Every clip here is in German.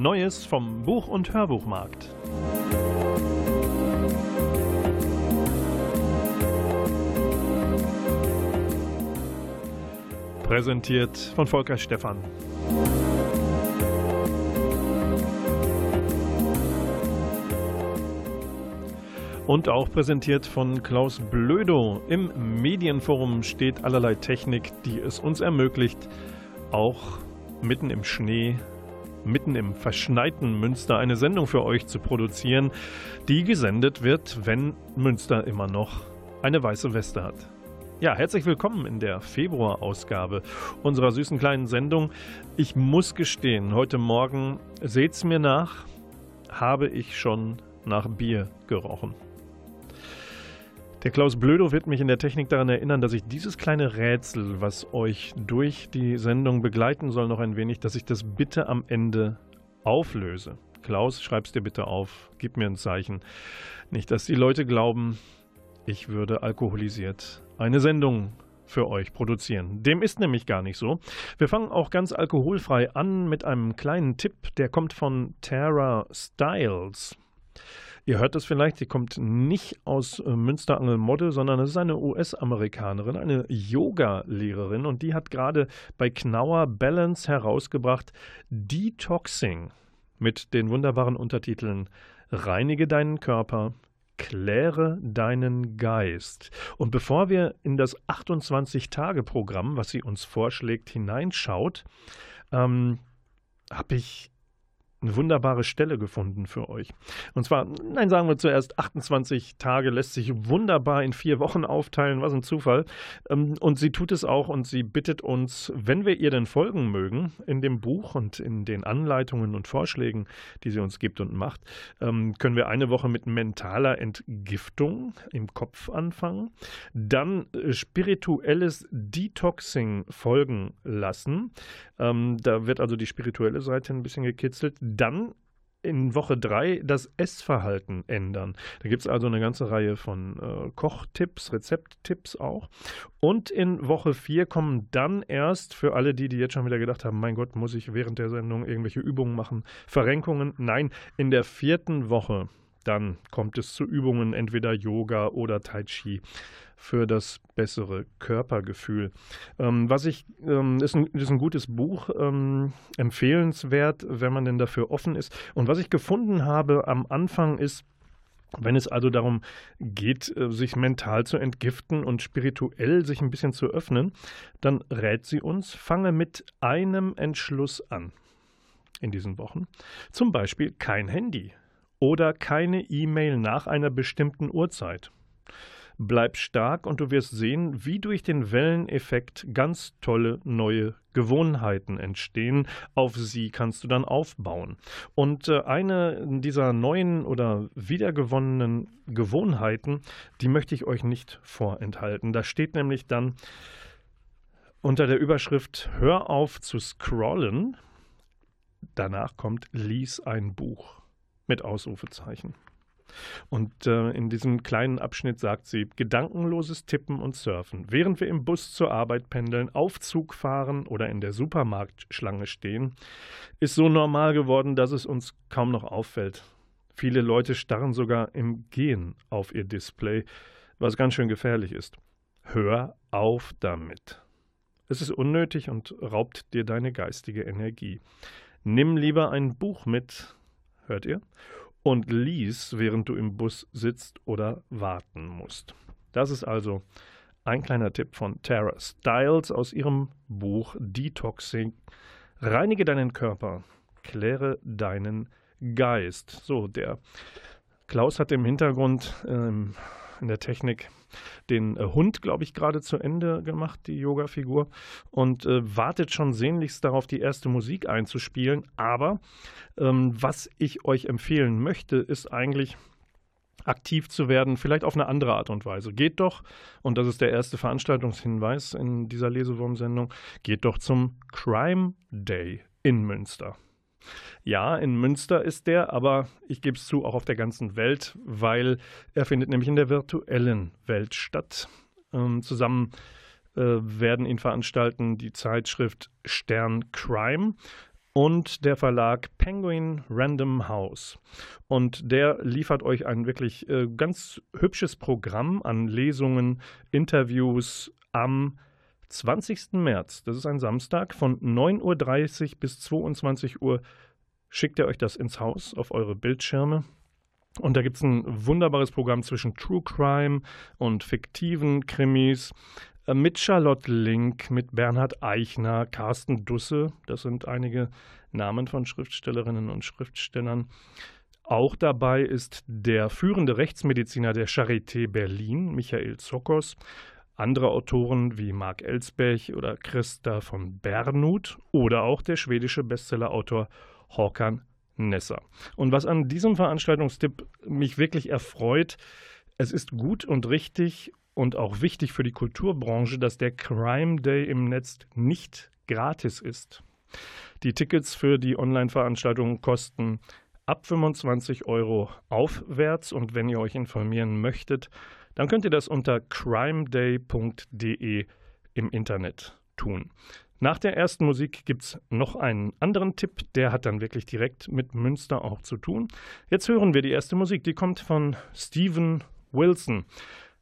Neues vom Buch- und Hörbuchmarkt. Präsentiert von Volker Stephan. Und auch präsentiert von Klaus Blödo. Im Medienforum steht allerlei Technik, die es uns ermöglicht, auch mitten im Schnee, mitten im verschneiten Münster eine Sendung für euch zu produzieren, die gesendet wird, wenn Münster immer noch eine weiße Weste hat. Ja, herzlich willkommen in der Februarausgabe unserer süßen kleinen Sendung. Ich muss gestehen, heute Morgen, seht's mir nach, habe ich schon nach Bier gerochen. Der Klaus Blödo wird mich in der Technik daran erinnern, dass ich dieses kleine Rätsel, was euch durch die Sendung begleiten soll, noch ein wenig, dass ich das bitte am Ende auflöse. Klaus, schreib's dir bitte auf, gib mir ein Zeichen. Nicht, dass die Leute glauben, ich würde alkoholisiert eine Sendung für euch produzieren. Dem ist nämlich gar nicht so. Wir fangen auch ganz alkoholfrei an mit einem kleinen Tipp, der kommt von Tara Styles. Ihr hört es vielleicht, sie kommt nicht aus äh, Münsterangelmodde, sondern es ist eine US-Amerikanerin, eine Yoga-Lehrerin und die hat gerade bei Knauer Balance herausgebracht Detoxing mit den wunderbaren Untertiteln Reinige deinen Körper, kläre deinen Geist. Und bevor wir in das 28-Tage-Programm, was sie uns vorschlägt, hineinschaut, ähm, habe ich eine wunderbare Stelle gefunden für euch. Und zwar, nein, sagen wir zuerst, 28 Tage lässt sich wunderbar in vier Wochen aufteilen, was ein Zufall. Ähm, und sie tut es auch und sie bittet uns, wenn wir ihr denn folgen mögen, in dem Buch und in den Anleitungen und Vorschlägen, die sie uns gibt und macht, ähm, können wir eine Woche mit mentaler Entgiftung im Kopf anfangen, dann äh, spirituelles Detoxing folgen lassen. Ähm, da wird also die spirituelle Seite ein bisschen gekitzelt dann in Woche 3 das Essverhalten ändern. Da gibt es also eine ganze Reihe von äh, Kochtipps, Rezepttipps auch. Und in Woche 4 kommen dann erst für alle die, die jetzt schon wieder gedacht haben, mein Gott, muss ich während der Sendung irgendwelche Übungen machen, Verrenkungen? Nein, in der vierten Woche dann kommt es zu Übungen, entweder Yoga oder Tai Chi für das bessere Körpergefühl. Ähm, was ich, ähm, ist, ein, ist ein gutes Buch, ähm, empfehlenswert, wenn man denn dafür offen ist. Und was ich gefunden habe am Anfang ist, wenn es also darum geht, äh, sich mental zu entgiften und spirituell sich ein bisschen zu öffnen, dann rät sie uns, fange mit einem Entschluss an in diesen Wochen. Zum Beispiel kein Handy oder keine E-Mail nach einer bestimmten Uhrzeit. Bleib stark und du wirst sehen, wie durch den Welleneffekt ganz tolle neue Gewohnheiten entstehen. Auf sie kannst du dann aufbauen. Und äh, eine dieser neuen oder wiedergewonnenen Gewohnheiten, die möchte ich euch nicht vorenthalten. Da steht nämlich dann unter der Überschrift Hör auf zu scrollen. Danach kommt Lies ein Buch mit Ausrufezeichen. Und äh, in diesem kleinen Abschnitt sagt sie, gedankenloses Tippen und Surfen. Während wir im Bus zur Arbeit pendeln, Aufzug fahren oder in der Supermarktschlange stehen, ist so normal geworden, dass es uns kaum noch auffällt. Viele Leute starren sogar im Gehen auf ihr Display, was ganz schön gefährlich ist. Hör auf damit. Es ist unnötig und raubt dir deine geistige Energie. Nimm lieber ein Buch mit, hört ihr? Und lies, während du im Bus sitzt oder warten musst. Das ist also ein kleiner Tipp von Tara Stiles aus ihrem Buch Detoxing. Reinige deinen Körper, kläre deinen Geist. So, der Klaus hat im Hintergrund ähm, in der Technik den äh, Hund, glaube ich, gerade zu Ende gemacht, die Yoga-Figur, und äh, wartet schon sehnlichst darauf, die erste Musik einzuspielen. Aber ähm, was ich euch empfehlen möchte, ist eigentlich aktiv zu werden, vielleicht auf eine andere Art und Weise. Geht doch, und das ist der erste Veranstaltungshinweis in dieser Lesewurm-Sendung, geht doch zum Crime Day in Münster. Ja, in Münster ist der, aber ich gebe es zu, auch auf der ganzen Welt, weil er findet nämlich in der virtuellen Welt statt. Ähm, zusammen äh, werden ihn veranstalten die Zeitschrift Stern Crime und der Verlag Penguin Random House. Und der liefert euch ein wirklich äh, ganz hübsches Programm an Lesungen, Interviews am 20. März. Das ist ein Samstag von 9.30 Uhr bis 22 Uhr. Schickt er euch das ins Haus auf eure Bildschirme. Und da gibt es ein wunderbares Programm zwischen True Crime und fiktiven Krimis. Äh, mit Charlotte Link, mit Bernhard Eichner, Carsten Dusse, das sind einige Namen von Schriftstellerinnen und Schriftstellern. Auch dabei ist der führende Rechtsmediziner der Charité Berlin, Michael Zokos, andere Autoren wie Marc Elsbech oder Christa von Bernhut oder auch der schwedische Bestsellerautor Håkan Nesser. Und was an diesem Veranstaltungstipp mich wirklich erfreut, es ist gut und richtig und auch wichtig für die Kulturbranche, dass der Crime Day im Netz nicht gratis ist. Die Tickets für die Online-Veranstaltung kosten ab 25 Euro aufwärts und wenn ihr euch informieren möchtet, dann könnt ihr das unter crimeday.de im Internet tun. Nach der ersten Musik gibt es noch einen anderen Tipp, der hat dann wirklich direkt mit Münster auch zu tun. Jetzt hören wir die erste Musik, die kommt von Steven Wilson.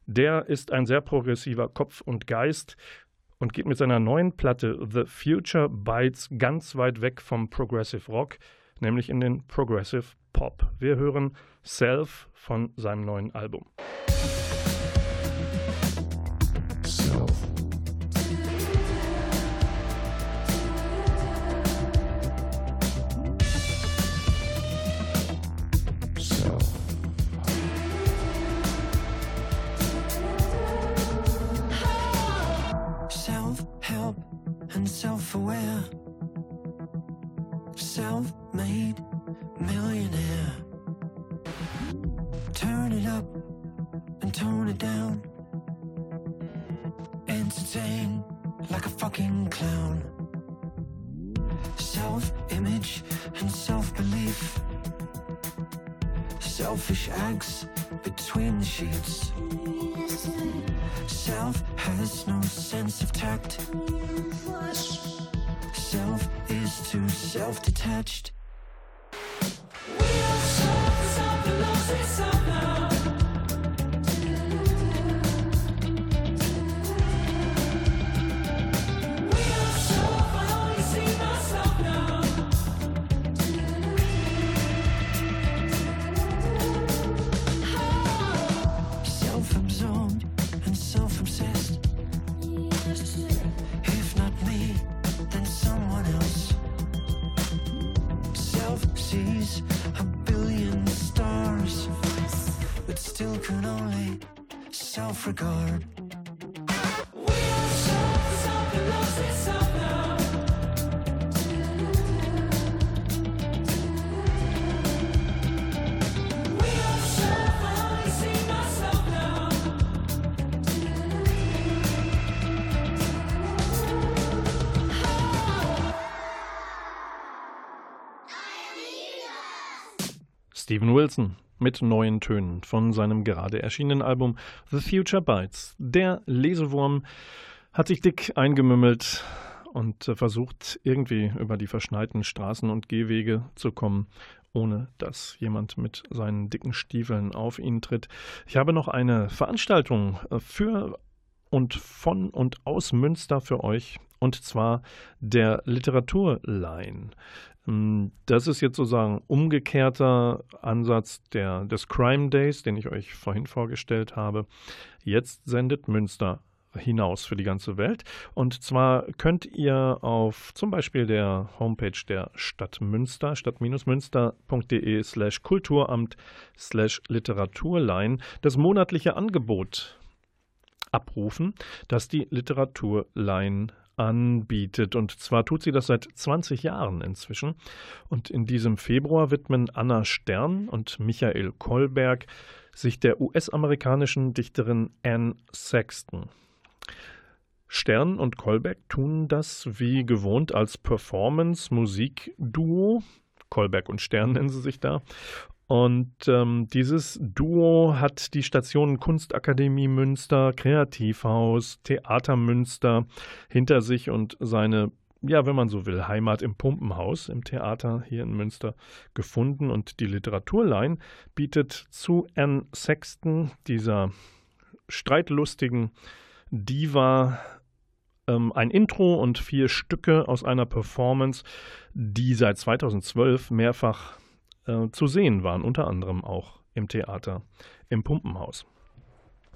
Der ist ein sehr progressiver Kopf und Geist und geht mit seiner neuen Platte The Future Bites ganz weit weg vom Progressive Rock, nämlich in den Progressive Pop. Wir hören Self von seinem neuen Album. Self-regard Steven Wilson mit neuen Tönen von seinem gerade erschienenen Album The Future Bites. Der Lesewurm hat sich dick eingemümmelt und äh, versucht irgendwie über die verschneiten Straßen und Gehwege zu kommen, ohne dass jemand mit seinen dicken Stiefeln auf ihn tritt. Ich habe noch eine Veranstaltung äh, für und von und aus Münster für euch und zwar der Literaturline. Ähm, das ist jetzt sozusagen umgekehrter Ansatz der, des Crime Days, den ich euch vorhin vorgestellt habe. Jetzt sendet Münster hinaus für die ganze Welt. Und zwar könnt ihr auf zum Beispiel der Homepage der Stadt Münster, stadt-münster.de slash Kulturamt slash Literaturlein, das monatliche Angebot abrufen, das die Literaturlein anbietet. Und zwar tut sie das seit 20 Jahren inzwischen. Und in diesem Februar widmen Anna Stern und Michael Kolberg sich der US-amerikanischen Dichterin Anne Sexton. Stern und Kolberg tun das wie gewohnt als Performance-Musik-Duo. Kolberg und Stern nennen sie sich da. Und ähm, dieses Duo hat die Stationen Kunstakademie Münster, Kreativhaus, Theater Münster hinter sich und seine, ja, wenn man so will, Heimat im Pumpenhaus im Theater hier in Münster gefunden. Und die Literaturlein bietet zu Anne Sexton, dieser streitlustigen Diva, ähm, ein Intro und vier Stücke aus einer Performance, die seit 2012 mehrfach äh, zu sehen waren, unter anderem auch im Theater im Pumpenhaus.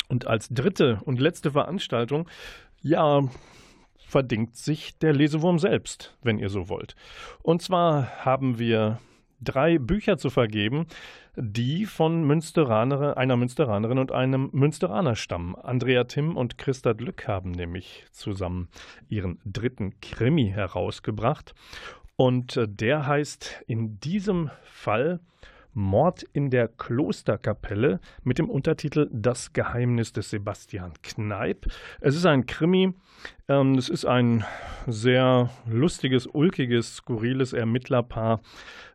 Und als dritte und letzte Veranstaltung, ja, verdingt sich der Lesewurm selbst, wenn ihr so wollt. Und zwar haben wir drei Bücher zu vergeben, die von Münsteraner, einer Münsteranerin und einem Münsteraner stammen. Andrea Timm und Christa Glück haben nämlich zusammen ihren dritten Krimi herausgebracht. Und äh, der heißt in diesem Fall Mord in der Klosterkapelle mit dem Untertitel Das Geheimnis des Sebastian Kneip. Es ist ein Krimi. Ähm, es ist ein sehr lustiges, ulkiges, skurriles Ermittlerpaar,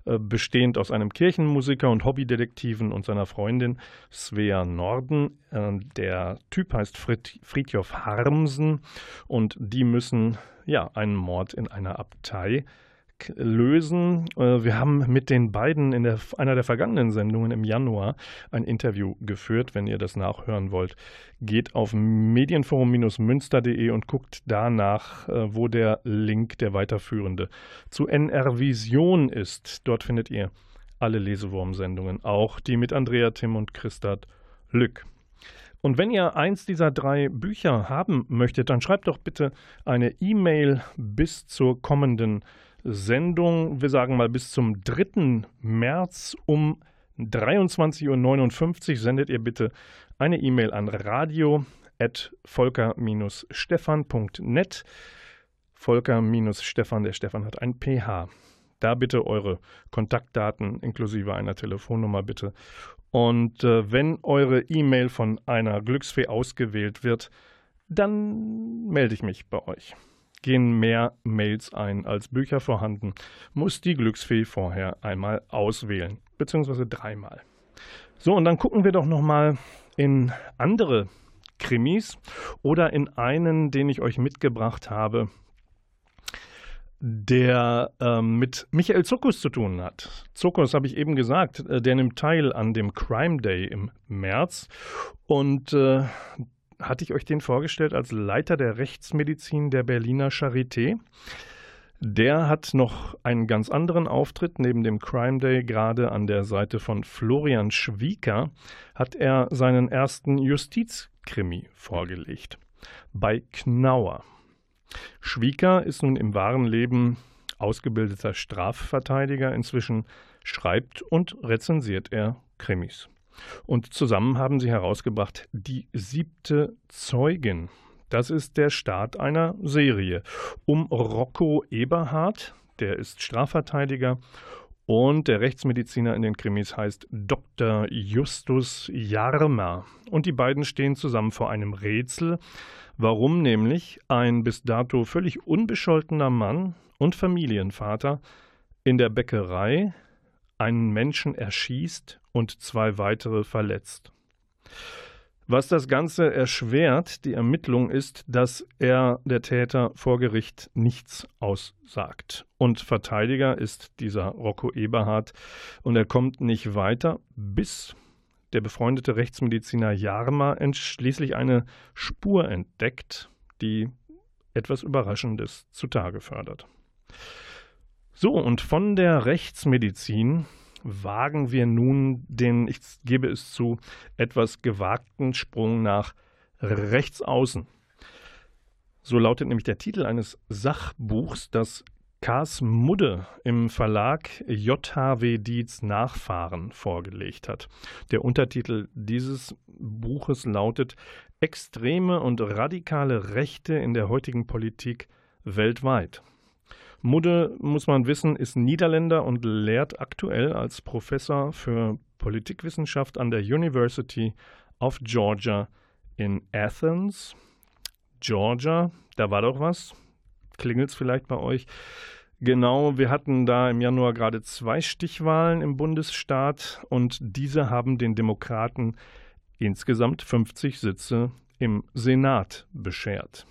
äh, bestehend aus einem Kirchenmusiker und Hobbydetektiven und seiner Freundin Svea Norden. Äh, der Typ heißt Frid Fridtjof Harmsen und die müssen ja einen Mord in einer Abtei lösen. Äh, wir haben mit den beiden in der, einer der vergangenen Sendungen im Januar ein Interview geführt. Wenn ihr das nachhören wollt, geht auf medienforum-münster.de und guckt danach, äh, wo der Link, der weiterführende, zu NR Vision ist. Dort findet ihr alle Lesewurm-Sendungen, auch die mit Andrea Tim und Christat Lück. Und wenn ihr eins dieser drei Bücher haben möchtet, dann schreibt doch bitte eine E-Mail bis zur kommenden Sendung, wir sagen mal bis zum 3. März um 23.59 Uhr sendet ihr bitte eine E-Mail an radio.volker-stefan.net. Volker-Stefan, der Stefan hat ein PH. Da bitte eure Kontaktdaten inklusive einer Telefonnummer bitte. Und äh, wenn eure E-Mail von einer Glücksfee ausgewählt wird, dann melde ich mich bei euch gehen mehr Mails ein als Bücher vorhanden, muss die Glücksfee vorher einmal auswählen, beziehungsweise dreimal. So, und dann gucken wir doch nochmal in andere Krimis oder in einen, den ich euch mitgebracht habe, der ähm, mit Michael Zuckus zu tun hat. Zuckus, habe ich eben gesagt, äh, der nimmt teil an dem Crime Day im März und äh, hatte ich euch den vorgestellt als Leiter der Rechtsmedizin der Berliner Charité. Der hat noch einen ganz anderen Auftritt. Neben dem Crime Day, gerade an der Seite von Florian Schwieker, hat er seinen ersten Justizkrimi vorgelegt. Bei Knauer. Schwieker ist nun im wahren Leben ausgebildeter Strafverteidiger. Inzwischen schreibt und rezensiert er Krimis. Und zusammen haben sie herausgebracht Die siebte Zeugin. Das ist der Start einer Serie um Rocco Eberhard, der ist Strafverteidiger und der Rechtsmediziner in den Krimis heißt Dr. Justus Jarmer. Und die beiden stehen zusammen vor einem Rätsel, warum nämlich ein bis dato völlig unbescholtener Mann und Familienvater in der Bäckerei einen Menschen erschießt und zwei weitere verletzt. Was das Ganze erschwert, die Ermittlung, ist, dass er, der Täter, vor Gericht nichts aussagt. Und Verteidiger ist dieser Rocco Eberhard. Und er kommt nicht weiter, bis der befreundete Rechtsmediziner Jarma schließlich eine Spur entdeckt, die etwas Überraschendes zutage fördert. So, und von der Rechtsmedizin wagen wir nun den, ich gebe es zu, etwas gewagten Sprung nach rechts außen. So lautet nämlich der Titel eines Sachbuchs, das Kars Mudde im Verlag JHW Dietz Nachfahren vorgelegt hat. Der Untertitel dieses Buches lautet Extreme und radikale Rechte in der heutigen Politik weltweit. Mudde, muss man wissen, ist Niederländer und lehrt aktuell als Professor für Politikwissenschaft an der University of Georgia in Athens Georgia, da war doch was. Klingelt es vielleicht bei euch? Genau, wir hatten da im Januar gerade zwei Stichwahlen im Bundesstaat und diese haben den Demokraten insgesamt 50 Sitze im Senat beschert.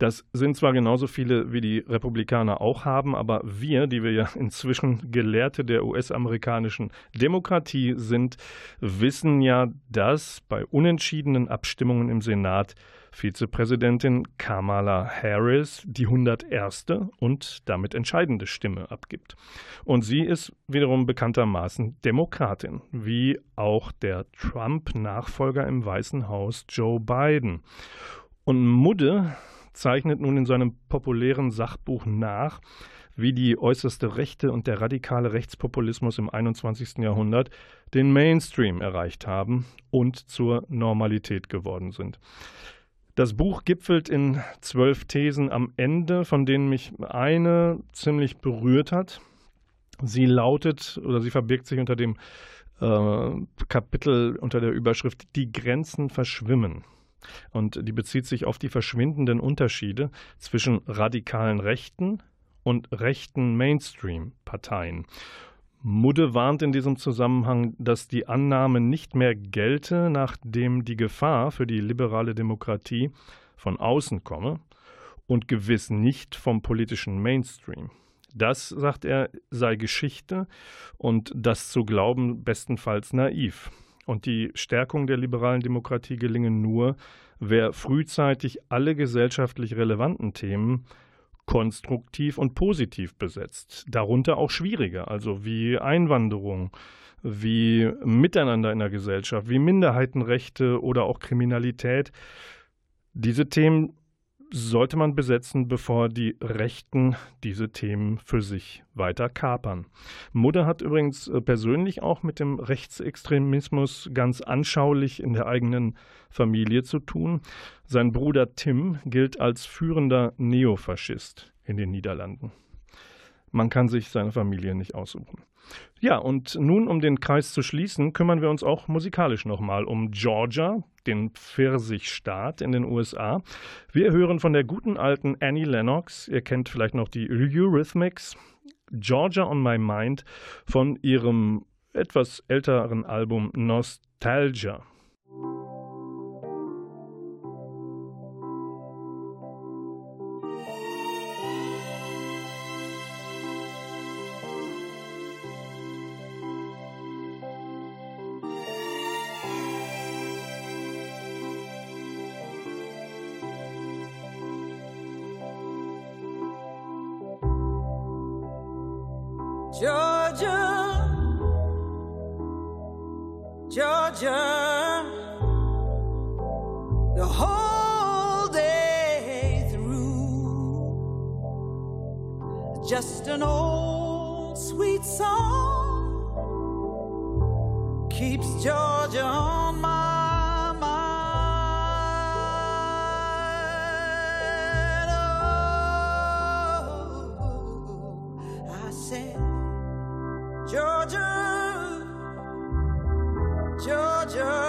Das sind zwar genauso viele, wie die Republikaner auch haben, aber wir, die wir ja inzwischen Gelehrte der US-amerikanischen Demokratie sind, wissen ja, dass bei unentschiedenen Abstimmungen im Senat Vizepräsidentin Kamala Harris die 101. und damit entscheidende Stimme abgibt. Und sie ist wiederum bekanntermaßen Demokratin, wie auch der Trump-Nachfolger im Weißen Haus Joe Biden. Und Mudde zeichnet nun in seinem populären Sachbuch nach, wie die äußerste Rechte und der radikale Rechtspopulismus im 21. Jahrhundert den Mainstream erreicht haben und zur Normalität geworden sind. Das Buch gipfelt in zwölf Thesen am Ende, von denen mich eine ziemlich berührt hat. Sie lautet oder sie verbirgt sich unter dem äh, Kapitel unter der Überschrift Die Grenzen verschwimmen. Und die bezieht sich auf die verschwindenden Unterschiede zwischen radikalen Rechten und rechten Mainstream-Parteien. Mudde warnt in diesem Zusammenhang, dass die Annahme nicht mehr gelte, nachdem die Gefahr für die liberale Demokratie von außen komme und gewiss nicht vom politischen Mainstream. Das, sagt er, sei Geschichte und das zu glauben bestenfalls naiv. Und die Stärkung der liberalen Demokratie gelinge nur, wer frühzeitig alle gesellschaftlich relevanten Themen konstruktiv und positiv besetzt. Darunter auch schwierige, also wie Einwanderung, wie Miteinander in der Gesellschaft, wie Minderheitenrechte oder auch Kriminalität. Diese Themen sollte man besetzen, bevor die Rechten diese Themen für sich weiter kapern. Mudde hat übrigens äh, persönlich auch mit dem Rechtsextremismus ganz anschaulich in der eigenen Familie zu tun. Sein Bruder Tim gilt als führender Neofaschist in den Niederlanden. Man kann sich seine Familie nicht aussuchen. Ja, und nun, um den Kreis zu schließen, kümmern wir uns auch musikalisch nochmal um Georgia, den Pfirsichstaat in den USA. Wir hören von der guten alten Annie Lennox, ihr kennt vielleicht noch die Eurythmics, Georgia on My Mind von ihrem etwas älteren Album Nostalgia. Roger.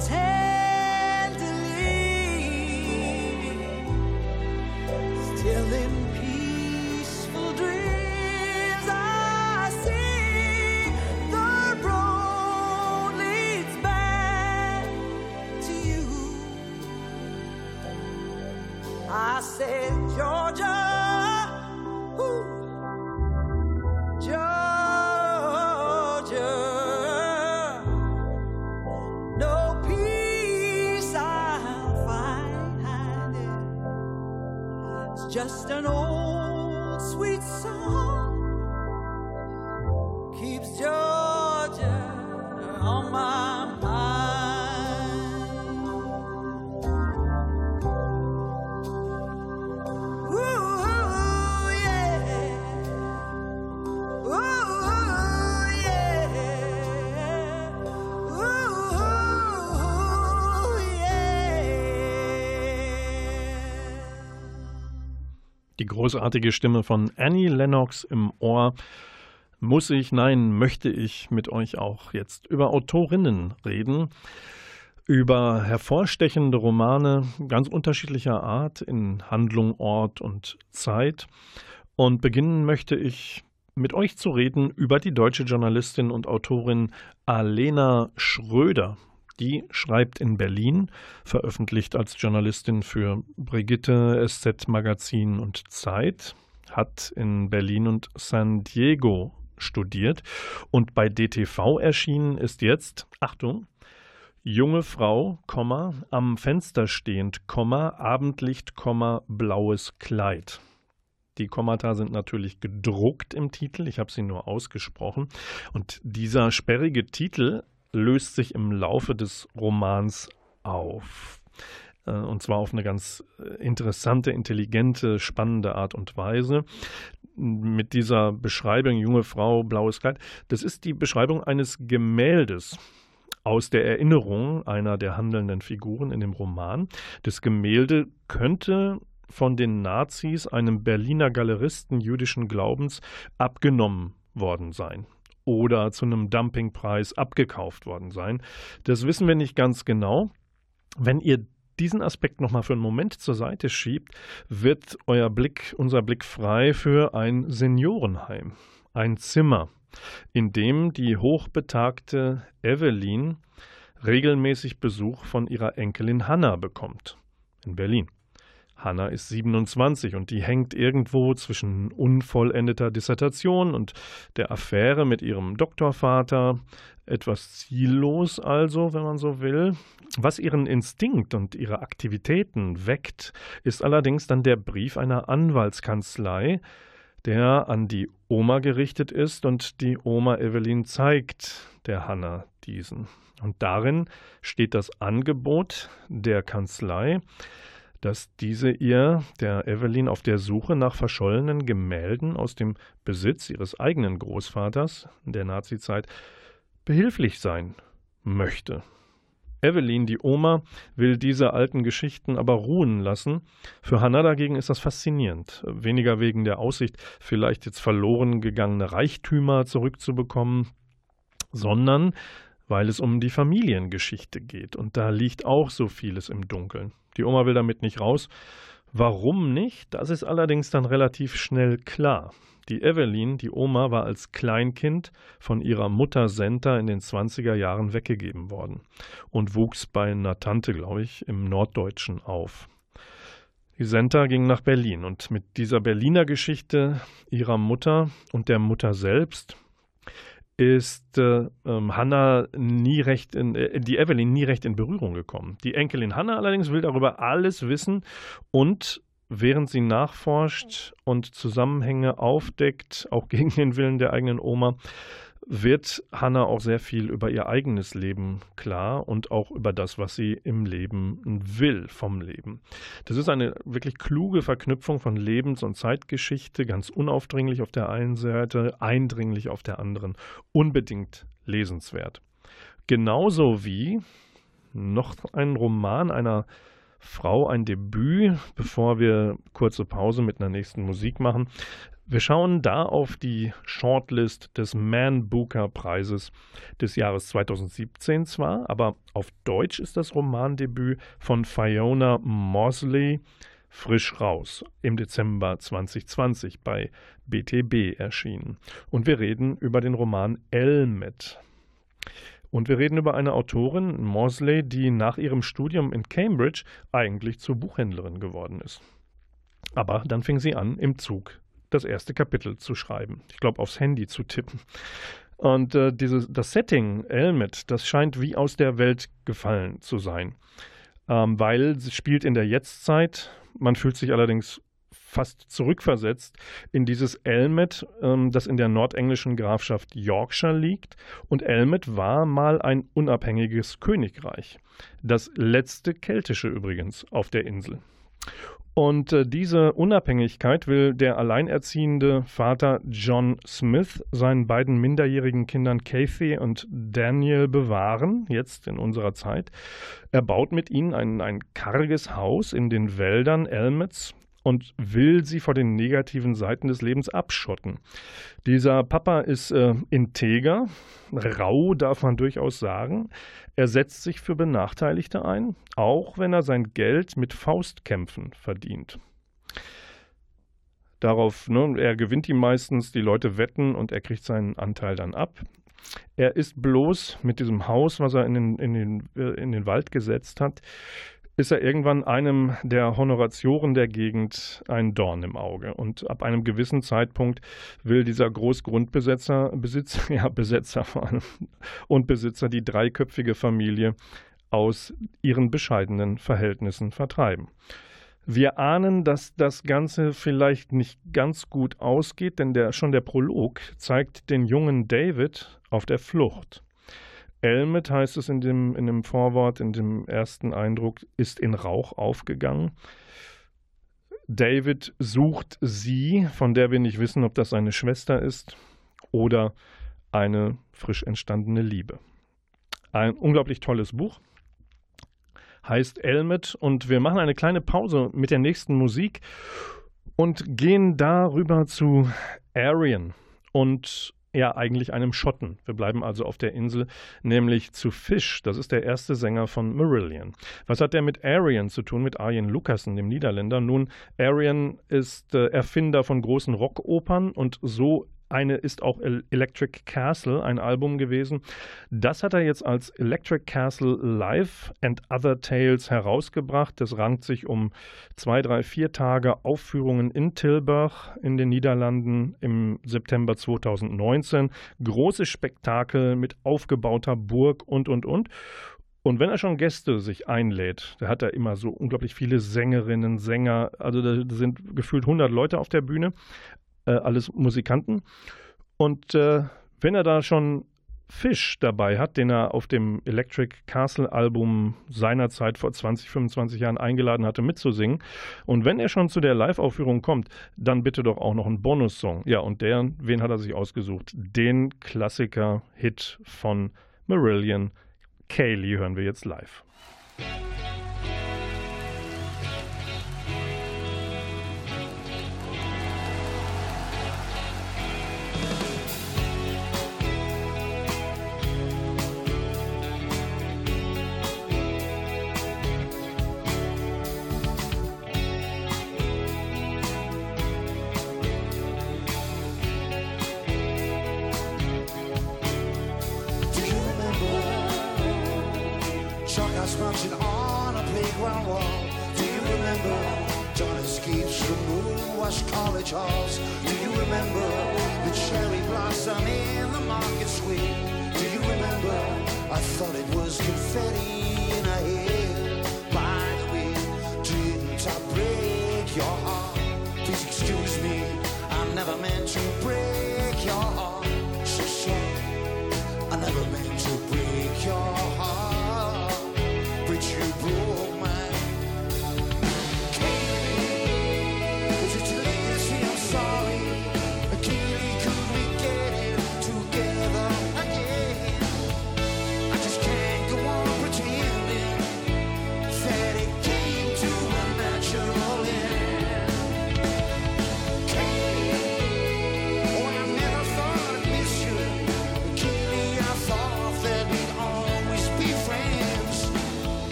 tell Die großartige Stimme von Annie Lennox im Ohr. Muss ich, nein, möchte ich mit euch auch jetzt über Autorinnen reden, über hervorstechende Romane ganz unterschiedlicher Art in Handlung, Ort und Zeit. Und beginnen möchte ich mit euch zu reden über die deutsche Journalistin und Autorin Alena Schröder. Die schreibt in Berlin, veröffentlicht als Journalistin für Brigitte, SZ Magazin und Zeit, hat in Berlin und San Diego studiert und bei DTV erschienen ist jetzt, Achtung, junge Frau, Komma, am Fenster stehend, Komma, Abendlicht, Komma, blaues Kleid. Die Kommata sind natürlich gedruckt im Titel, ich habe sie nur ausgesprochen. Und dieser sperrige Titel löst sich im Laufe des Romans auf. Äh, und zwar auf eine ganz äh, interessante, intelligente, spannende Art und Weise. Mit dieser Beschreibung, junge Frau, blaues Kleid, das ist die Beschreibung eines Gemäldes aus der Erinnerung einer der handelnden Figuren in dem Roman. Das Gemälde könnte von den Nazis einem Berliner Galeristen jüdischen Glaubens abgenommen worden sein oder zu einem Dumpingpreis abgekauft worden sein. Das wissen wir nicht ganz genau. Wenn ihr diesen Aspekt nochmal für einen Moment zur Seite schiebt, wird euer Blick, unser Blick frei für ein Seniorenheim, ein Zimmer, in dem die hochbetagte Evelyn regelmäßig Besuch von ihrer Enkelin Hannah bekommt in Berlin. Hannah ist 27 und die hängt irgendwo zwischen unvollendeter Dissertation und der Affäre mit ihrem Doktorvater. Etwas ziellos also, wenn man so will. Was ihren Instinkt und ihre Aktivitäten weckt, ist allerdings dann der Brief einer Anwaltskanzlei, der an die Oma gerichtet ist und die Oma Evelyn zeigt der Hannah diesen. Und darin steht das Angebot der Kanzlei, dass diese ihr, der Evelyn, auf der Suche nach verschollenen Gemälden aus dem Besitz ihres eigenen Großvaters in der Nazizeit behilflich sein möchte. Evelyn, die Oma, will diese alten Geschichten aber ruhen lassen. Für Hannah dagegen ist das faszinierend. Weniger wegen der Aussicht, vielleicht jetzt verloren gegangene Reichtümer zurückzubekommen, sondern weil es um die Familiengeschichte geht. Und da liegt auch so vieles im Dunkeln. Die Oma will damit nicht raus. Warum nicht? Das ist allerdings dann relativ schnell klar. Die Evelyn, die Oma, war als Kleinkind von ihrer Mutter Senta in den 20er Jahren weggegeben worden und wuchs bei einer Tante, glaube ich, im Norddeutschen auf. Die Senta ging nach Berlin und mit dieser Berliner Geschichte ihrer Mutter und der Mutter selbst ist äh, ähm, Hannah nie recht in, äh, die Evelyn nie recht in Berührung gekommen. Die Enkelin Hannah allerdings will darüber alles wissen und während sie nachforscht und Zusammenhänge aufdeckt, auch gegen den Willen der eigenen Oma, wird Hannah auch sehr viel über ihr eigenes Leben klar und auch über das, was sie im Leben will vom Leben. Das ist eine wirklich kluge Verknüpfung von Lebens- und Zeitgeschichte, ganz unaufdringlich auf der einen Seite, eindringlich auf der anderen, unbedingt lesenswert. Genauso wie noch ein Roman einer Frau, ein Debüt, bevor wir kurze Pause mit einer nächsten Musik machen. Wir schauen da auf die Shortlist des Man Booker Preises des Jahres 2017 zwar, aber auf Deutsch ist das Romandebüt von Fiona Mosley frisch raus im Dezember 2020 bei BTB erschienen. Und wir reden über den Roman Elmet. Und wir reden über eine Autorin, Mosley, die nach ihrem Studium in Cambridge eigentlich zur Buchhändlerin geworden ist. Aber dann fing sie an, im Zug das erste Kapitel zu schreiben. Ich glaube, aufs Handy zu tippen. Und äh, dieses, das Setting, Elmet, das scheint wie aus der Welt gefallen zu sein. Ähm, weil es spielt in der Jetztzeit. Man fühlt sich allerdings fast zurückversetzt in dieses Elmet, ähm, das in der nordenglischen Grafschaft Yorkshire liegt. Und Elmet war mal ein unabhängiges Königreich. Das letzte keltische übrigens auf der Insel. Und äh, diese Unabhängigkeit will der alleinerziehende Vater John Smith seinen beiden minderjährigen Kindern Kathy und Daniel bewahren, jetzt in unserer Zeit. Er baut mit ihnen ein, ein karges Haus in den Wäldern Elmets und will sie vor den negativen Seiten des Lebens abschotten. Dieser Papa ist äh, integer, rau darf man durchaus sagen. Er setzt sich für Benachteiligte ein, auch wenn er sein Geld mit Faustkämpfen verdient. Darauf, ne, er gewinnt ihm meistens, die Leute wetten und er kriegt seinen Anteil dann ab. Er ist bloß mit diesem Haus, was er in den, in den, äh, in den Wald gesetzt hat, ist er irgendwann einem der Honoratioren der Gegend ein Dorn im Auge. Und ab einem gewissen Zeitpunkt will dieser Großgrundbesitzer, Besitzer, ja, Besetzer vor allem, und Besitzer die dreiköpfige Familie aus ihren bescheidenen Verhältnissen vertreiben. Wir ahnen, dass das Ganze vielleicht nicht ganz gut ausgeht, denn der, schon der Prolog zeigt den jungen David auf der Flucht. Elmet heißt es in dem, in dem Vorwort, in dem ersten Eindruck, ist in Rauch aufgegangen. David sucht sie, von der wir nicht wissen, ob das seine Schwester ist oder eine frisch entstandene Liebe. Ein unglaublich tolles Buch. Heißt Elmet und wir machen eine kleine Pause mit der nächsten Musik und gehen darüber zu Arian. Und ja eigentlich einem Schotten. Wir bleiben also auf der Insel, nämlich zu Fish. Das ist der erste Sänger von Marillion. Was hat der mit Arian zu tun, mit Arjen Lucassen, dem Niederländer? Nun, Arian ist äh, Erfinder von großen Rockopern und so eine ist auch Electric Castle, ein Album gewesen. Das hat er jetzt als Electric Castle Live and Other Tales herausgebracht. Das rankt sich um zwei, drei, vier Tage Aufführungen in Tilburg in den Niederlanden im September 2019. Großes Spektakel mit aufgebauter Burg und, und, und. Und wenn er schon Gäste sich einlädt, da hat er immer so unglaublich viele Sängerinnen, Sänger, also da sind gefühlt 100 Leute auf der Bühne äh, alles Musikanten. Und äh, wenn er da schon Fish dabei hat, den er auf dem Electric Castle Album seinerzeit vor 20, 25 Jahren eingeladen hatte, mitzusingen. Und wenn er schon zu der Live-Aufführung kommt, dann bitte doch auch noch einen Bonussong. Ja, und der, wen hat er sich ausgesucht? Den Klassiker-Hit von Marillion. Kaylee hören wir jetzt live.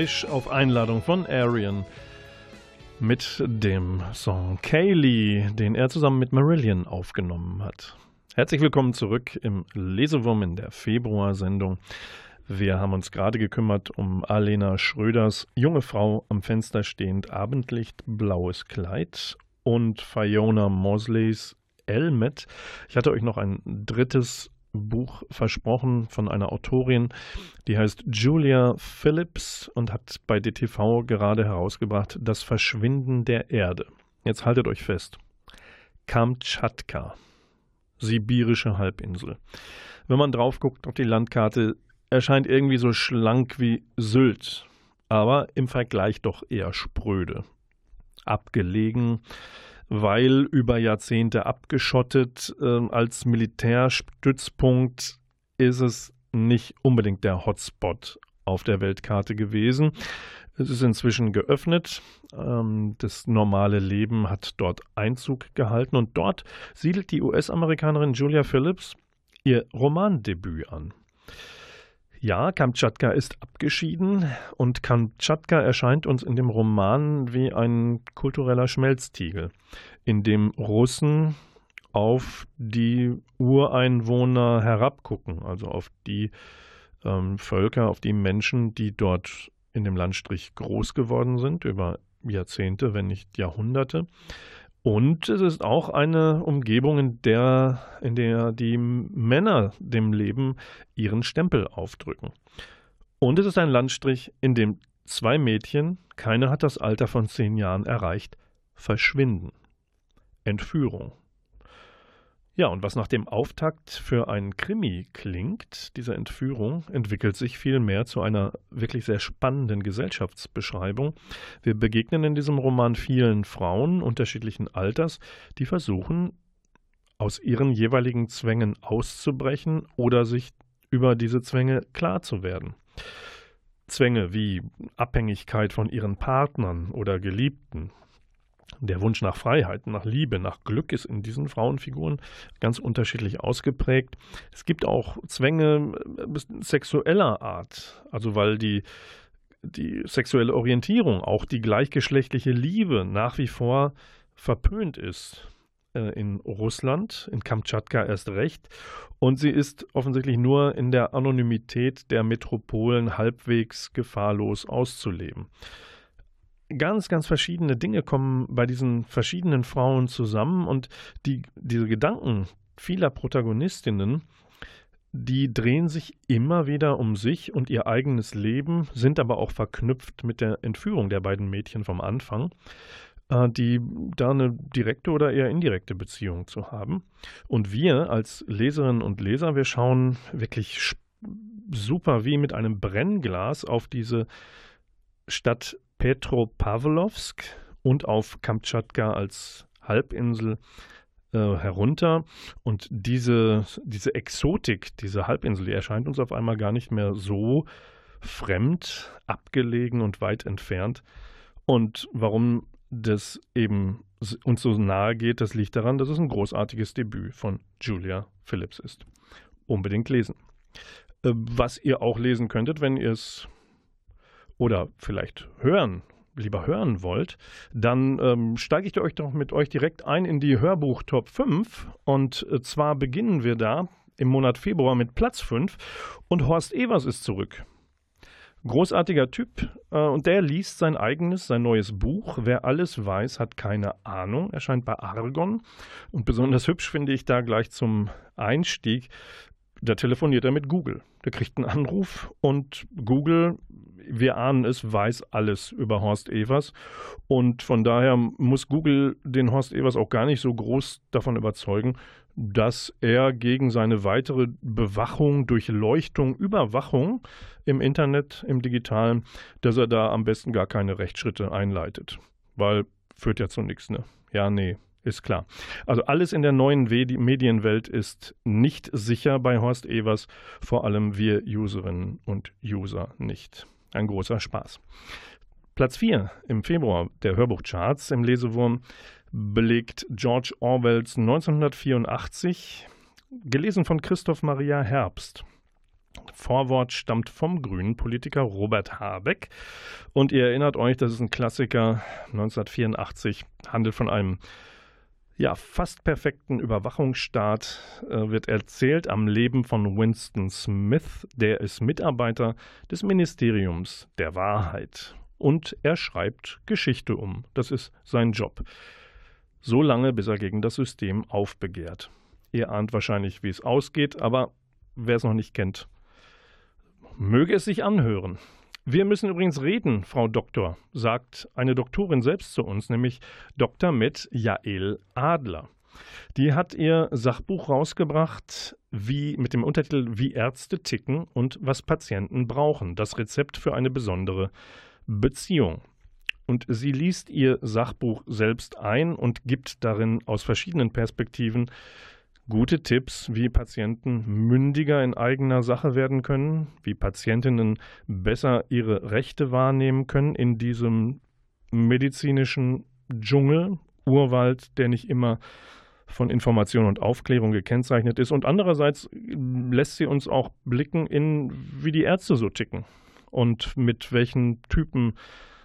Fish auf Einladung von Arian mit dem Song Kaylee, den er zusammen mit Marillion aufgenommen hat. Herzlich willkommen zurück im Lesewurm in der Februarsendung. Wir haben uns gerade gekümmert um Alena Schröders junge Frau am Fenster stehend, Abendlicht, blaues Kleid und Fiona Mosleys Elmet. Ich hatte euch noch ein drittes Buch versprochen von einer Autorin, die heißt Julia Phillips und hat bei DTV gerade herausgebracht Das Verschwinden der Erde. Jetzt haltet euch fest. Kamtschatka, sibirische Halbinsel. Wenn man drauf guckt auf die Landkarte, erscheint irgendwie so schlank wie Sylt, aber im Vergleich doch eher spröde. Abgelegen, weil über Jahrzehnte abgeschottet äh, als Militärstützpunkt ist es nicht unbedingt der Hotspot auf der Weltkarte gewesen. Es ist inzwischen geöffnet. Ähm, das normale Leben hat dort Einzug gehalten und dort siedelt die US-Amerikanerin Julia Phillips ihr Romandebüt an. Ja, Kamtschatka ist abgeschieden und Kamtschatka erscheint uns in dem Roman wie ein kultureller Schmelztiegel, in dem Russen auf die Ureinwohner herabgucken, also auf die ähm, Völker, auf die Menschen, die dort in dem Landstrich groß geworden sind, über Jahrzehnte, wenn nicht Jahrhunderte. Und es ist auch eine Umgebung, in der, in der die Männer dem Leben ihren Stempel aufdrücken. Und es ist ein Landstrich, in dem zwei Mädchen, keine hat das Alter von zehn Jahren erreicht, verschwinden. Entführung. Ja, und was nach dem Auftakt für einen Krimi klingt, diese Entführung, entwickelt sich vielmehr zu einer wirklich sehr spannenden Gesellschaftsbeschreibung. Wir begegnen in diesem Roman vielen Frauen unterschiedlichen Alters, die versuchen, aus ihren jeweiligen Zwängen auszubrechen oder sich über diese Zwänge klar zu werden. Zwänge wie Abhängigkeit von ihren Partnern oder Geliebten, der Wunsch nach Freiheit, nach Liebe, nach Glück ist in diesen Frauenfiguren ganz unterschiedlich ausgeprägt. Es gibt auch Zwänge äh, sexueller Art, also weil die, die sexuelle Orientierung, auch die gleichgeschlechtliche Liebe nach wie vor verpönt ist äh, in Russland, in Kamtschatka erst recht. Und sie ist offensichtlich nur in der Anonymität der Metropolen halbwegs gefahrlos auszuleben ganz, ganz verschiedene Dinge kommen bei diesen verschiedenen Frauen zusammen und die, diese Gedanken vieler Protagonistinnen, die drehen sich immer wieder um sich und ihr eigenes Leben, sind aber auch verknüpft mit der Entführung der beiden Mädchen vom Anfang, äh, die da eine direkte oder eher indirekte Beziehung zu haben. Und wir als Leserinnen und Leser, wir schauen wirklich super wie mit einem Brennglas auf diese Stadt Petropavlovsk und auf Kamtschatka als Halbinsel äh, herunter. Und diese, diese Exotik, diese Halbinsel, die erscheint uns auf einmal gar nicht mehr so fremd, abgelegen und weit entfernt. Und warum das eben uns so nahe geht, das liegt daran, dass es ein großartiges Debüt von Julia Phillips ist. Unbedingt lesen. Äh, was ihr auch lesen könntet, wenn ihr es oder vielleicht hören, lieber hören wollt, dann ähm, steige ich euch doch mit euch direkt ein in die Hörbuch Top 5. Und äh, zwar beginnen wir da im Monat Februar mit Platz 5 und Horst Evers ist zurück. Großartiger Typ äh, und der liest sein eigenes, sein neues Buch. Wer alles weiß, hat keine Ahnung. Erscheint bei Argon. Und besonders hübsch finde ich da gleich zum Einstieg. Da telefoniert er mit Google. Der kriegt einen Anruf und Google, wir ahnen es, weiß alles über Horst Evers. Und von daher muss Google den Horst Evers auch gar nicht so groß davon überzeugen, dass er gegen seine weitere Bewachung, Durchleuchtung, Überwachung im Internet, im Digitalen, dass er da am besten gar keine Rechtsschritte einleitet. Weil führt ja zu nichts, ne? Ja, nee, ist klar. Also alles in der neuen Medienwelt ist nicht sicher bei Horst Evers, vor allem wir Userinnen und User nicht. Ein großer Spaß. Platz 4 im Februar der Hörbuchcharts im Lesewurm belegt George Orwells 1984, gelesen von Christoph Maria Herbst. Vorwort stammt vom grünen Politiker Robert Habeck. Und ihr erinnert euch, das ist ein Klassiker 1984, handelt von einem ja, fast perfekten Überwachungsstaat, äh, wird erzählt am Leben von Winston Smith. Der ist Mitarbeiter des Ministeriums der Wahrheit. Und er schreibt Geschichte um. Das ist sein Job so lange, bis er gegen das System aufbegehrt. Ihr ahnt wahrscheinlich, wie es ausgeht, aber wer es noch nicht kennt, möge es sich anhören. Wir müssen übrigens reden, Frau Doktor, sagt eine Doktorin selbst zu uns, nämlich Dr. Med Jael Adler. Die hat ihr Sachbuch rausgebracht, wie mit dem Untertitel Wie Ärzte ticken und was Patienten brauchen. Das Rezept für eine besondere Beziehung. Und sie liest ihr Sachbuch selbst ein und gibt darin aus verschiedenen Perspektiven gute Tipps, wie Patienten mündiger in eigener Sache werden können, wie Patientinnen besser ihre Rechte wahrnehmen können in diesem medizinischen Dschungel, Urwald, der nicht immer von Information und Aufklärung gekennzeichnet ist. Und andererseits lässt sie uns auch blicken in, wie die Ärzte so ticken und mit welchen Typen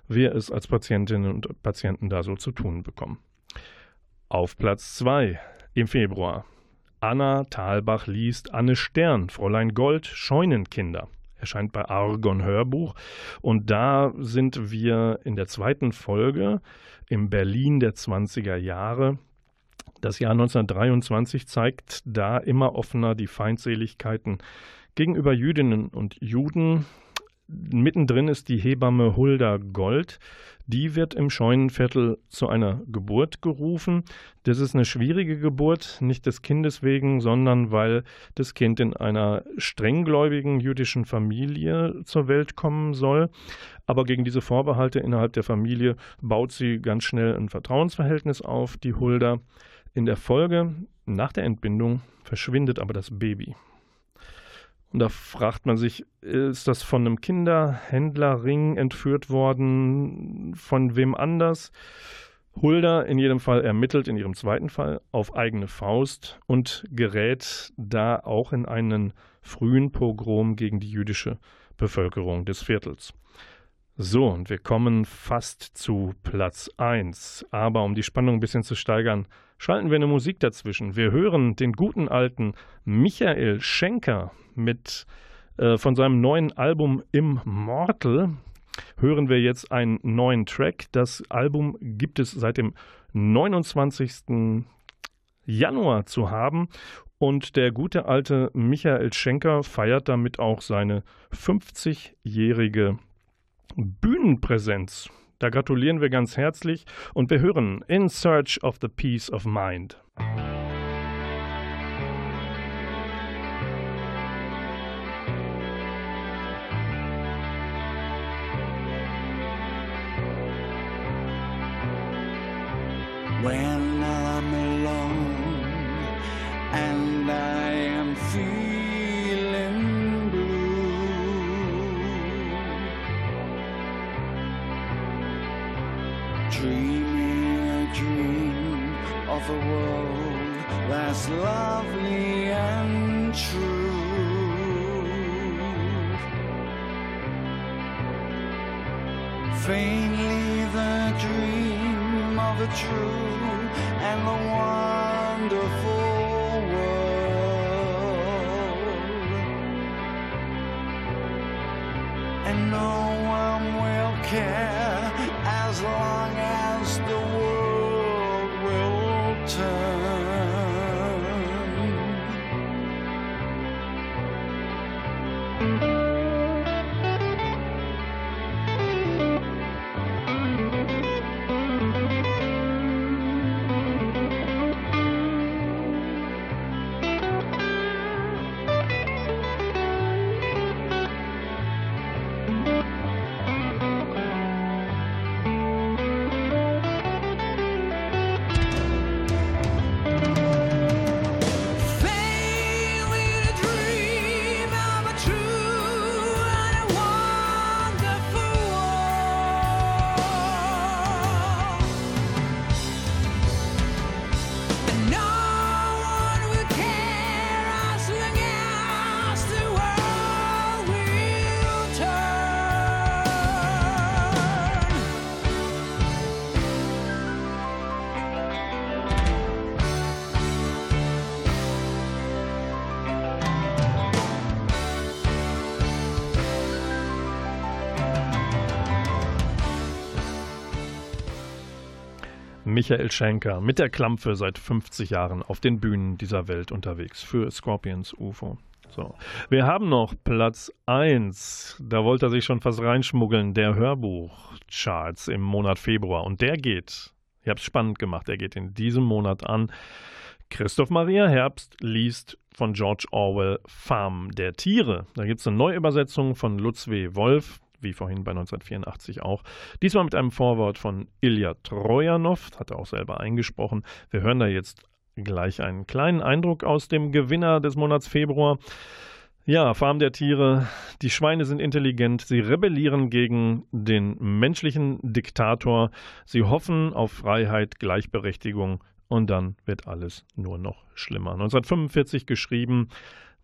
wir es als Patientinnen und Patienten da so zu tun bekommen. Auf Platz 2 im Februar. Anna Thalbach liest Anne Stern, Fräulein Gold, Scheunenkinder. Erscheint bei Argon Hörbuch. Und da sind wir in der zweiten Folge im Berlin der 20er Jahre. Das Jahr 1923 zeigt da immer offener die Feindseligkeiten gegenüber Jüdinnen und Juden, Mittendrin ist die Hebamme Hulda Gold. Die wird im Scheunenviertel zu einer Geburt gerufen. Das ist eine schwierige Geburt, nicht des Kindes wegen, sondern weil das Kind in einer strenggläubigen jüdischen Familie zur Welt kommen soll. Aber gegen diese Vorbehalte innerhalb der Familie baut sie ganz schnell ein Vertrauensverhältnis auf, die Hulda. In der Folge, nach der Entbindung, verschwindet aber das Baby. Und da fragt man sich, ist das von einem Kinderhändlerring entführt worden? Von wem anders? Hulda in jedem Fall ermittelt in ihrem zweiten Fall auf eigene Faust und gerät da auch in einen frühen Pogrom gegen die jüdische Bevölkerung des Viertels. So, und wir kommen fast zu Platz 1. Aber um die Spannung ein bisschen zu steigern, schalten wir eine Musik dazwischen. Wir hören den guten alten Michael Schenker mit äh, von seinem neuen Album Immortal hören wir jetzt einen neuen Track. Das Album gibt es seit dem 29. Januar zu haben und der gute alte Michael Schenker feiert damit auch seine 50-jährige Bühnenpräsenz. Da gratulieren wir ganz herzlich und wir hören In Search of the Peace of Mind. when I'm alone and I am feeling that's lovely and true. Faintly the dream of a true and the wonderful Michael Schenker mit der Klampfe seit 50 Jahren auf den Bühnen dieser Welt unterwegs für Scorpions UFO. So. Wir haben noch Platz 1. Da wollte er sich schon fast reinschmuggeln, der Hörbuch-Charts im Monat Februar. Und der geht, ich habe es spannend gemacht, der geht in diesem Monat an. Christoph Maria Herbst liest von George Orwell Farm der Tiere. Da gibt es eine Neuübersetzung von Lutz W. Wolf wie vorhin bei 1984 auch. Diesmal mit einem Vorwort von Ilya Trojanow, hat er auch selber eingesprochen. Wir hören da jetzt gleich einen kleinen Eindruck aus dem Gewinner des Monats Februar. Ja, Farm der Tiere. Die Schweine sind intelligent. Sie rebellieren gegen den menschlichen Diktator. Sie hoffen auf Freiheit, Gleichberechtigung. Und dann wird alles nur noch schlimmer. 1945 geschrieben.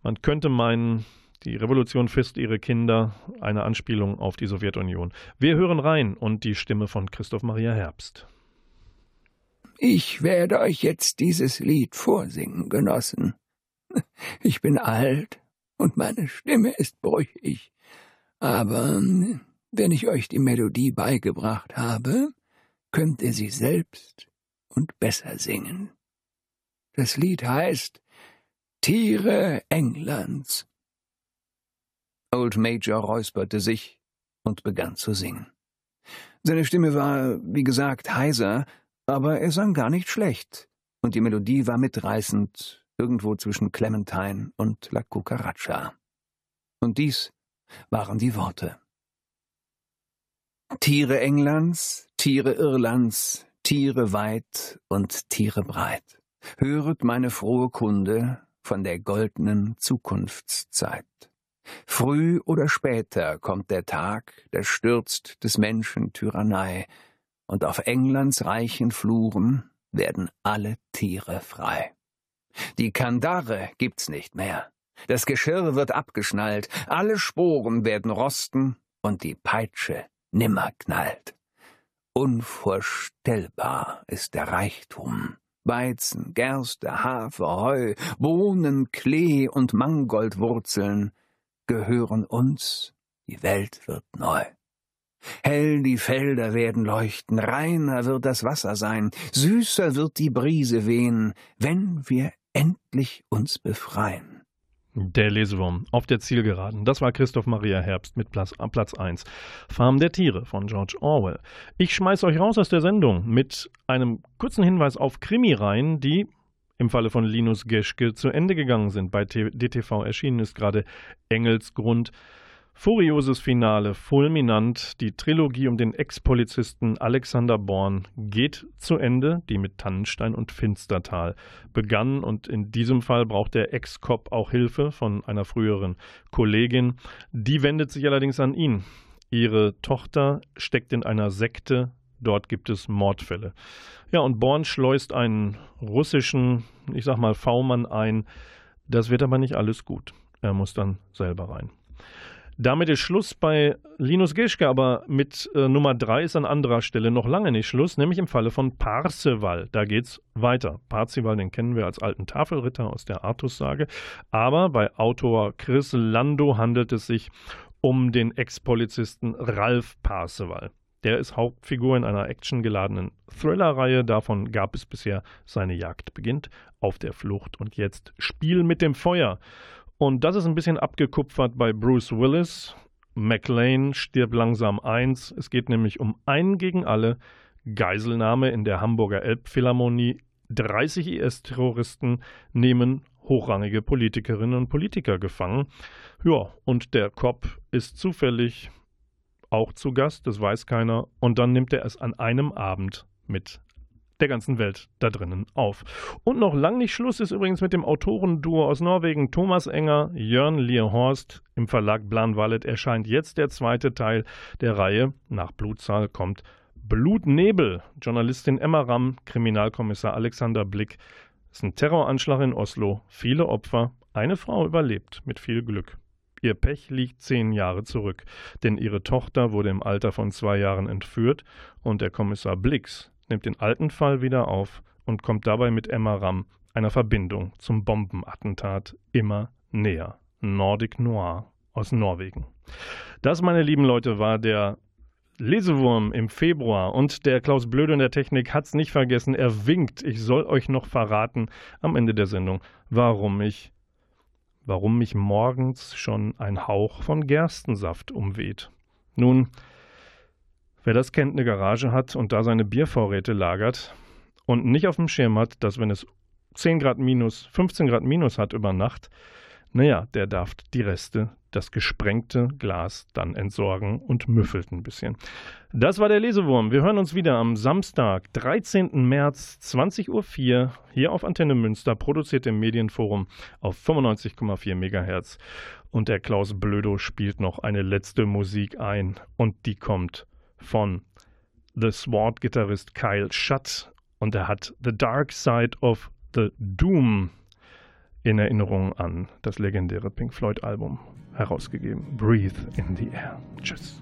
Man könnte meinen, die Revolution fisst ihre Kinder, eine Anspielung auf die Sowjetunion. Wir hören rein und die Stimme von Christoph Maria Herbst. Ich werde euch jetzt dieses Lied vorsingen, Genossen. Ich bin alt und meine Stimme ist brüchig. Aber wenn ich euch die Melodie beigebracht habe, könnt ihr sie selbst und besser singen. Das Lied heißt Tiere Englands Old Major räusperte sich und begann zu singen. Seine Stimme war, wie gesagt, heiser, aber er sang gar nicht schlecht, und die Melodie war mitreißend, irgendwo zwischen Clementine und La Cucaracha. Und dies waren die Worte. Tiere Englands, Tiere Irlands, Tiere weit und Tiere breit, höret meine frohe Kunde von der goldenen Zukunftszeit. Früh oder später kommt der Tag, der stürzt des Menschen Tyrannei, und auf Englands reichen Fluren werden alle Tiere frei. Die Kandare gibt's nicht mehr. Das Geschirr wird abgeschnallt, alle Sporen werden rosten und die Peitsche nimmer knallt. Unvorstellbar ist der Reichtum. Weizen, Gerste, Hafer, Heu, Bohnen, Klee und Mangoldwurzeln, gehören uns, die Welt wird neu. Hell die Felder werden leuchten, reiner wird das Wasser sein, süßer wird die Brise wehen, wenn wir endlich uns befreien. Der Lesewurm auf der Zielgeraden. Das war Christoph Maria Herbst mit Platz, Platz 1. Farm der Tiere von George Orwell. Ich schmeiß euch raus aus der Sendung mit einem kurzen Hinweis auf Krimireihen, die im Falle von Linus Geschke zu Ende gegangen sind. Bei DTV erschienen ist gerade Engelsgrund Furioses Finale, fulminant. Die Trilogie um den Ex-Polizisten Alexander Born geht zu Ende, die mit Tannenstein und Finstertal begann. Und in diesem Fall braucht der Ex-Cop auch Hilfe von einer früheren Kollegin. Die wendet sich allerdings an ihn. Ihre Tochter steckt in einer Sekte. Dort gibt es Mordfälle. Ja, und Born schleust einen russischen, ich sag mal, V-Mann ein. Das wird aber nicht alles gut. Er muss dann selber rein. Damit ist Schluss bei Linus Gischke, aber mit äh, Nummer 3 ist an anderer Stelle noch lange nicht Schluss, nämlich im Falle von Parseval. Da geht's weiter. Parzival, den kennen wir als alten Tafelritter aus der Artus-Sage. Aber bei Autor Chris Lando handelt es sich um den Ex-Polizisten Ralf Parseval. Der ist Hauptfigur in einer actiongeladenen Thriller-Reihe. Davon gab es bisher seine Jagd beginnt auf der Flucht und jetzt Spiel mit dem Feuer. Und das ist ein bisschen abgekupfert bei Bruce Willis. McLean stirbt langsam eins. Es geht nämlich um einen gegen alle. Geiselnahme in der Hamburger Elbphilharmonie. 30 IS-Terroristen nehmen hochrangige Politikerinnen und Politiker gefangen. Ja, und der Cop ist zufällig auch zu Gast, das weiß keiner. Und dann nimmt er es an einem Abend mit der ganzen Welt da drinnen auf. Und noch lang nicht Schluss ist übrigens mit dem Autorenduo aus Norwegen Thomas Enger, Jörn Lierhorst. Im Verlag Blanwallet erscheint jetzt der zweite Teil der Reihe. Nach Blutzahl kommt Blutnebel. Journalistin Emma Ramm, Kriminalkommissar Alexander Blick. Es ist ein Terroranschlag in Oslo. Viele Opfer. Eine Frau überlebt mit viel Glück. Ihr Pech liegt zehn Jahre zurück, denn ihre Tochter wurde im Alter von zwei Jahren entführt und der Kommissar Blix nimmt den alten Fall wieder auf und kommt dabei mit Emma Ramm, einer Verbindung zum Bombenattentat, immer näher. Nordic Noir aus Norwegen. Das, meine lieben Leute, war der Lesewurm im Februar und der Klaus Blöde in der Technik hat es nicht vergessen. Er winkt. Ich soll euch noch verraten am Ende der Sendung, warum ich, warum mich morgens schon ein Hauch von Gerstensaft umweht. Nun, Wer das kennt, eine Garage hat und da seine Biervorräte lagert und nicht auf dem Schirm hat, dass wenn es 10 Grad minus, 15 Grad minus hat über Nacht, naja, der darf die Reste, das gesprengte Glas dann entsorgen und müffelt ein bisschen. Das war der Lesewurm. Wir hören uns wieder am Samstag, 13. März, 20.04 Uhr, hier auf Antenne Münster, produziert im Medienforum auf 95,4 MHz. Und der Klaus Blödo spielt noch eine letzte Musik ein und die kommt von The Sword-Gitarrist Kyle Schutt und er hat The Dark Side of the Doom in Erinnerung an das legendäre Pink Floyd-Album herausgegeben. Breathe in the Air. Tschüss.